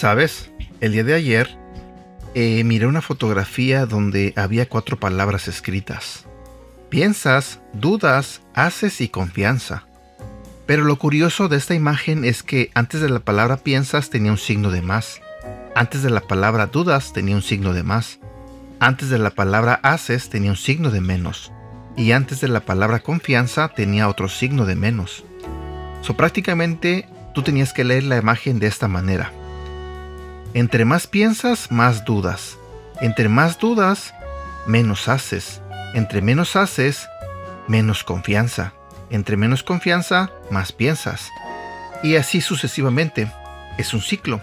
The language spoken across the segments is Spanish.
¿Sabes? El día de ayer eh, miré una fotografía donde había cuatro palabras escritas. Piensas, dudas, haces y confianza. Pero lo curioso de esta imagen es que antes de la palabra piensas tenía un signo de más. Antes de la palabra dudas tenía un signo de más. Antes de la palabra haces tenía un signo de menos. Y antes de la palabra confianza tenía otro signo de menos. So prácticamente tú tenías que leer la imagen de esta manera. Entre más piensas, más dudas. Entre más dudas, menos haces. Entre menos haces, menos confianza. Entre menos confianza, más piensas. Y así sucesivamente. Es un ciclo.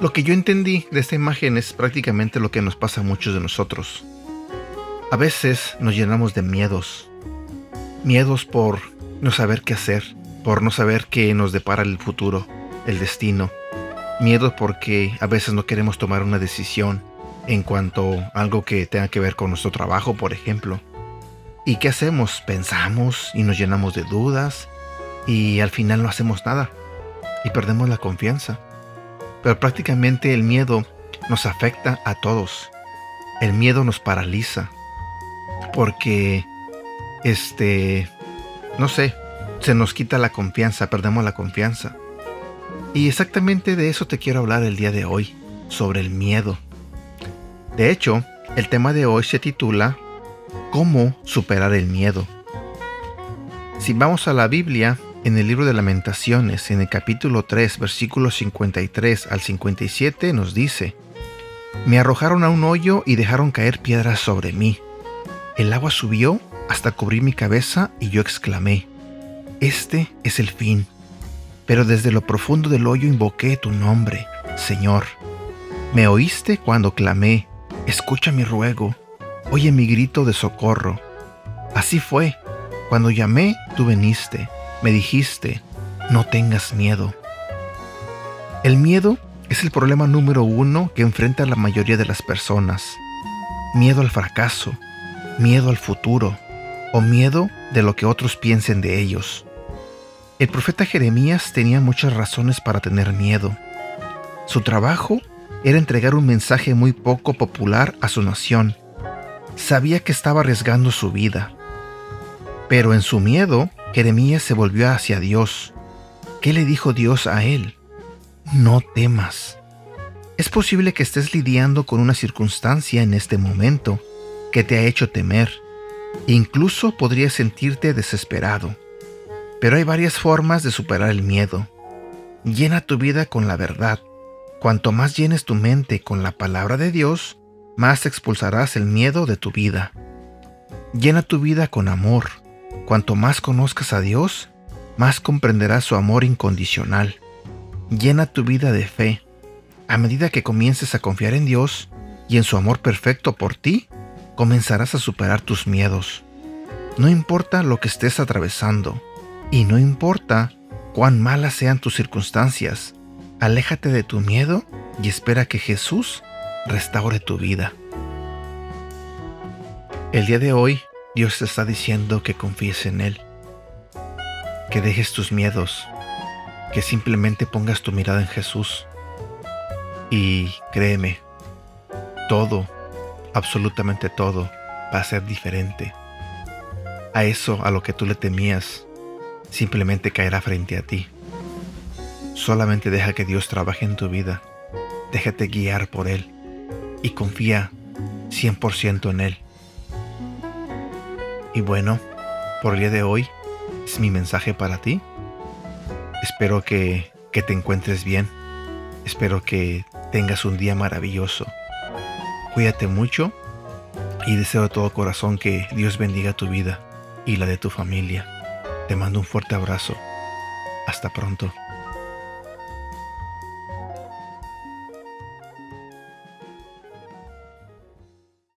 Lo que yo entendí de esta imagen es prácticamente lo que nos pasa a muchos de nosotros. A veces nos llenamos de miedos. Miedos por no saber qué hacer, por no saber qué nos depara el futuro, el destino Miedo porque a veces no queremos tomar una decisión en cuanto a algo que tenga que ver con nuestro trabajo, por ejemplo. ¿Y qué hacemos? Pensamos y nos llenamos de dudas y al final no hacemos nada y perdemos la confianza. Pero prácticamente el miedo nos afecta a todos. El miedo nos paraliza porque este no sé, se nos quita la confianza, perdemos la confianza. Y exactamente de eso te quiero hablar el día de hoy, sobre el miedo. De hecho, el tema de hoy se titula ¿Cómo superar el miedo? Si vamos a la Biblia, en el libro de lamentaciones, en el capítulo 3, versículos 53 al 57, nos dice, Me arrojaron a un hoyo y dejaron caer piedras sobre mí. El agua subió hasta cubrir mi cabeza y yo exclamé, Este es el fin pero desde lo profundo del hoyo invoqué tu nombre, Señor. Me oíste cuando clamé, escucha mi ruego, oye mi grito de socorro. Así fue, cuando llamé, tú veniste, me dijiste, no tengas miedo. El miedo es el problema número uno que enfrenta la mayoría de las personas. Miedo al fracaso, miedo al futuro o miedo de lo que otros piensen de ellos. El profeta Jeremías tenía muchas razones para tener miedo. Su trabajo era entregar un mensaje muy poco popular a su nación. Sabía que estaba arriesgando su vida. Pero en su miedo, Jeremías se volvió hacia Dios. ¿Qué le dijo Dios a él? No temas. Es posible que estés lidiando con una circunstancia en este momento que te ha hecho temer. Incluso podrías sentirte desesperado. Pero hay varias formas de superar el miedo. Llena tu vida con la verdad. Cuanto más llenes tu mente con la palabra de Dios, más expulsarás el miedo de tu vida. Llena tu vida con amor. Cuanto más conozcas a Dios, más comprenderás su amor incondicional. Llena tu vida de fe. A medida que comiences a confiar en Dios y en su amor perfecto por ti, comenzarás a superar tus miedos. No importa lo que estés atravesando, y no importa cuán malas sean tus circunstancias, aléjate de tu miedo y espera que Jesús restaure tu vida. El día de hoy Dios te está diciendo que confíes en Él, que dejes tus miedos, que simplemente pongas tu mirada en Jesús. Y créeme, todo, absolutamente todo, va a ser diferente. A eso a lo que tú le temías, simplemente caerá frente a ti. Solamente deja que Dios trabaje en tu vida. Déjate guiar por Él y confía 100% en Él. Y bueno, por el día de hoy es mi mensaje para ti. Espero que, que te encuentres bien. Espero que tengas un día maravilloso. Cuídate mucho y deseo de todo corazón que Dios bendiga tu vida y la de tu familia. Te mando un fuerte abrazo. Hasta pronto.